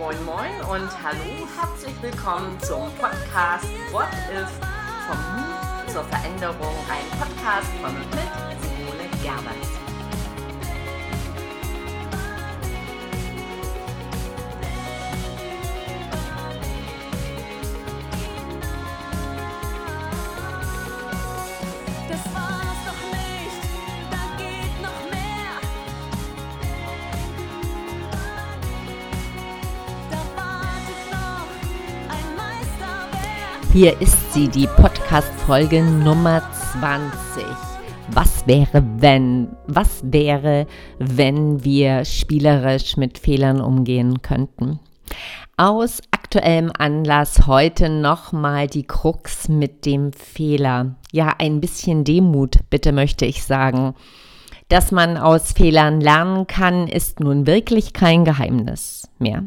Moin Moin und hallo, herzlich willkommen zum Podcast What If vom Mut zur Veränderung, ein Podcast von mit Simone Gerbers. Hier ist sie, die Podcast-Folge Nummer 20. Was wäre, wenn? Was wäre, wenn wir spielerisch mit Fehlern umgehen könnten? Aus aktuellem Anlass heute nochmal die Krux mit dem Fehler. Ja, ein bisschen Demut, bitte möchte ich sagen. Dass man aus Fehlern lernen kann, ist nun wirklich kein Geheimnis mehr.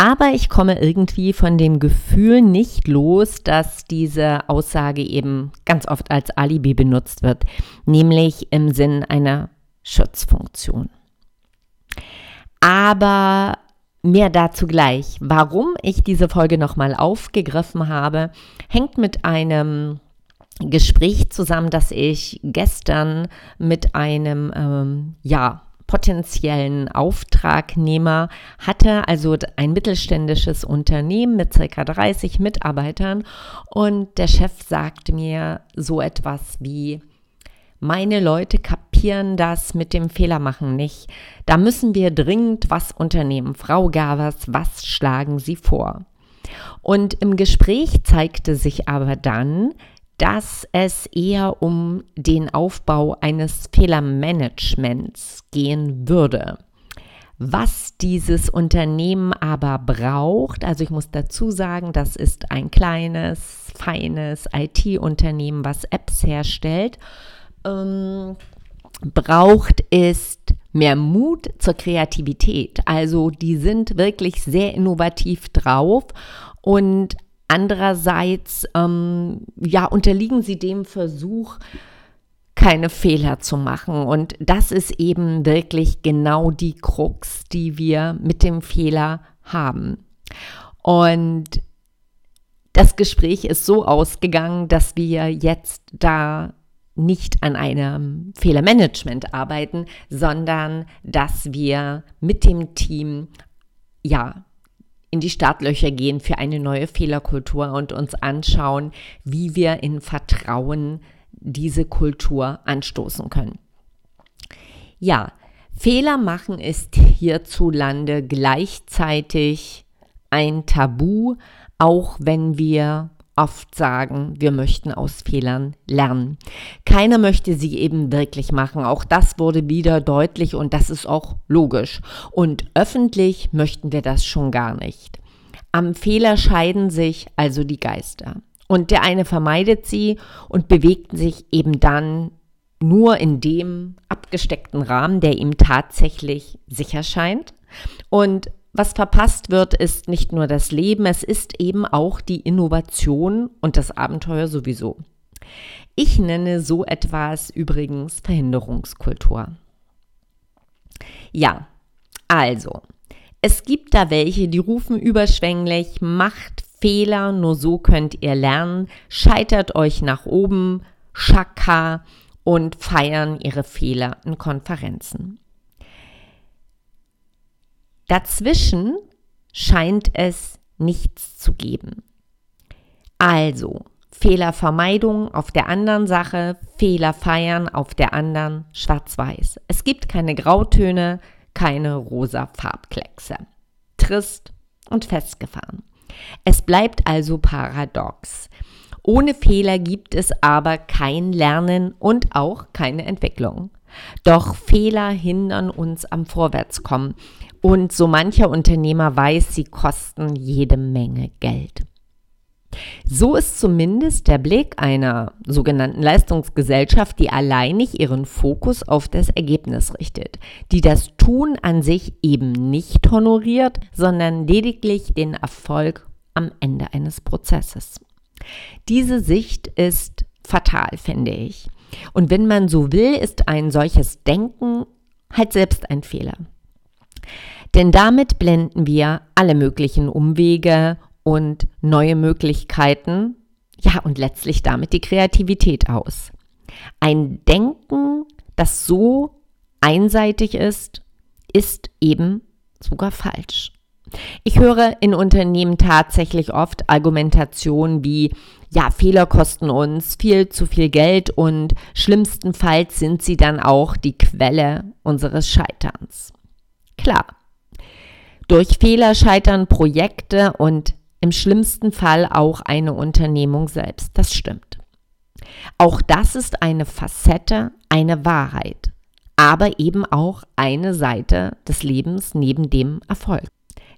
Aber ich komme irgendwie von dem Gefühl nicht los, dass diese Aussage eben ganz oft als Alibi benutzt wird, nämlich im Sinn einer Schutzfunktion. Aber mehr dazu gleich. Warum ich diese Folge nochmal aufgegriffen habe, hängt mit einem Gespräch zusammen, das ich gestern mit einem, ähm, ja, potenziellen Auftragnehmer hatte, also ein mittelständisches Unternehmen mit circa 30 Mitarbeitern. Und der Chef sagte mir so etwas wie, meine Leute kapieren das mit dem Fehlermachen nicht. Da müssen wir dringend was unternehmen. Frau Gavers, was schlagen Sie vor? Und im Gespräch zeigte sich aber dann, dass es eher um den Aufbau eines Fehlermanagements gehen würde. Was dieses Unternehmen aber braucht, also ich muss dazu sagen, das ist ein kleines, feines IT-Unternehmen, was Apps herstellt, ähm, braucht ist mehr Mut zur Kreativität. Also die sind wirklich sehr innovativ drauf und Andererseits, ähm, ja, unterliegen sie dem Versuch, keine Fehler zu machen. Und das ist eben wirklich genau die Krux, die wir mit dem Fehler haben. Und das Gespräch ist so ausgegangen, dass wir jetzt da nicht an einem Fehlermanagement arbeiten, sondern dass wir mit dem Team ja in die Startlöcher gehen für eine neue Fehlerkultur und uns anschauen, wie wir in Vertrauen diese Kultur anstoßen können. Ja, Fehler machen ist hierzulande gleichzeitig ein Tabu, auch wenn wir oft sagen, wir möchten aus Fehlern lernen. Keiner möchte sie eben wirklich machen. Auch das wurde wieder deutlich und das ist auch logisch. Und öffentlich möchten wir das schon gar nicht. Am Fehler scheiden sich also die Geister. Und der eine vermeidet sie und bewegt sich eben dann nur in dem abgesteckten Rahmen, der ihm tatsächlich sicher scheint. Und was verpasst wird, ist nicht nur das Leben, es ist eben auch die Innovation und das Abenteuer sowieso. Ich nenne so etwas übrigens Verhinderungskultur. Ja, also, es gibt da welche, die rufen überschwänglich, macht Fehler, nur so könnt ihr lernen, scheitert euch nach oben, Schaka und feiern ihre Fehler in Konferenzen. Dazwischen scheint es nichts zu geben. Also, Fehlervermeidung auf der anderen Sache, Fehler feiern auf der anderen, schwarz-weiß. Es gibt keine Grautöne, keine rosa Farbkleckse. Trist und festgefahren. Es bleibt also paradox. Ohne Fehler gibt es aber kein Lernen und auch keine Entwicklung. Doch Fehler hindern uns am Vorwärtskommen und so mancher Unternehmer weiß, sie kosten jede Menge Geld. So ist zumindest der Blick einer sogenannten Leistungsgesellschaft, die alleinig ihren Fokus auf das Ergebnis richtet, die das Tun an sich eben nicht honoriert, sondern lediglich den Erfolg am Ende eines Prozesses. Diese Sicht ist fatal, finde ich. Und wenn man so will, ist ein solches Denken halt selbst ein Fehler. Denn damit blenden wir alle möglichen Umwege und neue Möglichkeiten, ja, und letztlich damit die Kreativität aus. Ein Denken, das so einseitig ist, ist eben sogar falsch. Ich höre in Unternehmen tatsächlich oft Argumentationen wie, ja, Fehler kosten uns viel zu viel Geld und schlimmstenfalls sind sie dann auch die Quelle unseres Scheiterns. Klar, durch Fehler scheitern Projekte und im schlimmsten Fall auch eine Unternehmung selbst. Das stimmt. Auch das ist eine Facette, eine Wahrheit, aber eben auch eine Seite des Lebens neben dem Erfolg.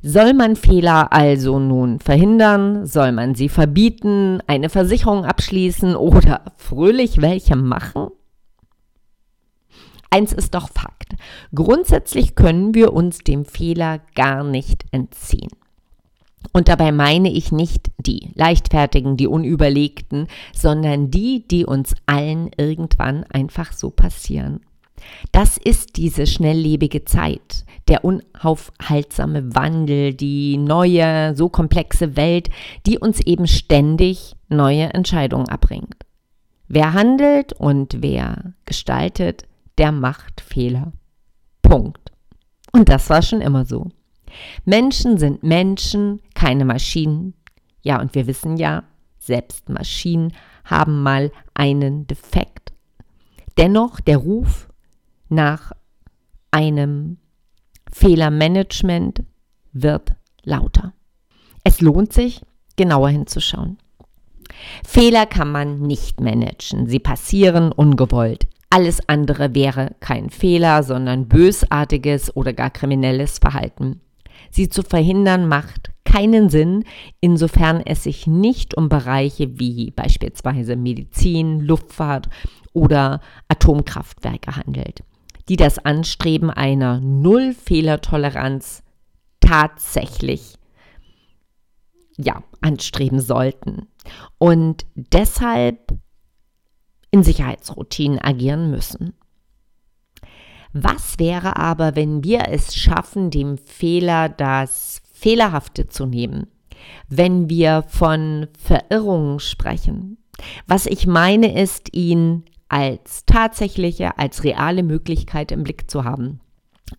Soll man Fehler also nun verhindern? Soll man sie verbieten, eine Versicherung abschließen oder fröhlich welche machen? Eins ist doch Fakt. Grundsätzlich können wir uns dem Fehler gar nicht entziehen. Und dabei meine ich nicht die leichtfertigen, die unüberlegten, sondern die, die uns allen irgendwann einfach so passieren. Das ist diese schnelllebige Zeit, der unaufhaltsame Wandel, die neue, so komplexe Welt, die uns eben ständig neue Entscheidungen abbringt. Wer handelt und wer gestaltet, der macht Fehler. Punkt. Und das war schon immer so. Menschen sind Menschen, keine Maschinen. Ja, und wir wissen ja, selbst Maschinen haben mal einen Defekt. Dennoch der Ruf nach einem Fehlermanagement wird lauter. Es lohnt sich, genauer hinzuschauen. Fehler kann man nicht managen. Sie passieren ungewollt. Alles andere wäre kein Fehler, sondern bösartiges oder gar kriminelles Verhalten. Sie zu verhindern macht keinen Sinn, insofern es sich nicht um Bereiche wie beispielsweise Medizin, Luftfahrt oder Atomkraftwerke handelt die das Anstreben einer Null-Fehlertoleranz tatsächlich ja, anstreben sollten und deshalb in Sicherheitsroutinen agieren müssen. Was wäre aber, wenn wir es schaffen, dem Fehler das Fehlerhafte zu nehmen? Wenn wir von Verirrungen sprechen? Was ich meine ist, ihn als tatsächliche, als reale Möglichkeit im Blick zu haben.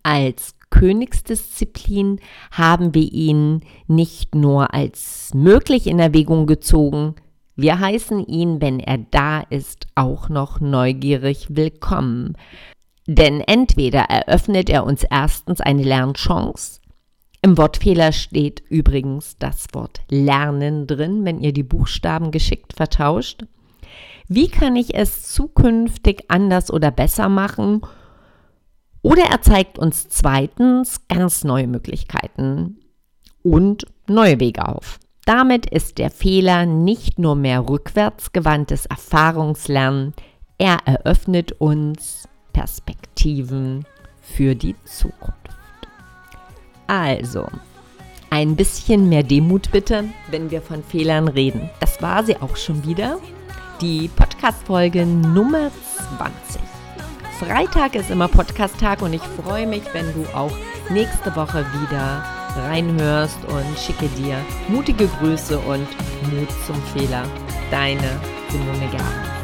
Als Königsdisziplin haben wir ihn nicht nur als möglich in Erwägung gezogen, wir heißen ihn, wenn er da ist, auch noch neugierig willkommen. Denn entweder eröffnet er uns erstens eine Lernchance, im Wortfehler steht übrigens das Wort Lernen drin, wenn ihr die Buchstaben geschickt vertauscht. Wie kann ich es zukünftig anders oder besser machen? Oder er zeigt uns zweitens ganz neue Möglichkeiten und neue Wege auf. Damit ist der Fehler nicht nur mehr rückwärtsgewandtes Erfahrungslernen, er eröffnet uns Perspektiven für die Zukunft. Also, ein bisschen mehr Demut bitte, wenn wir von Fehlern reden. Das war sie auch schon wieder die Podcast-Folge Nummer 20. Freitag ist immer Podcast-Tag und ich freue mich, wenn du auch nächste Woche wieder reinhörst und schicke dir mutige Grüße und Mut zum Fehler. Deine Simone Gerber.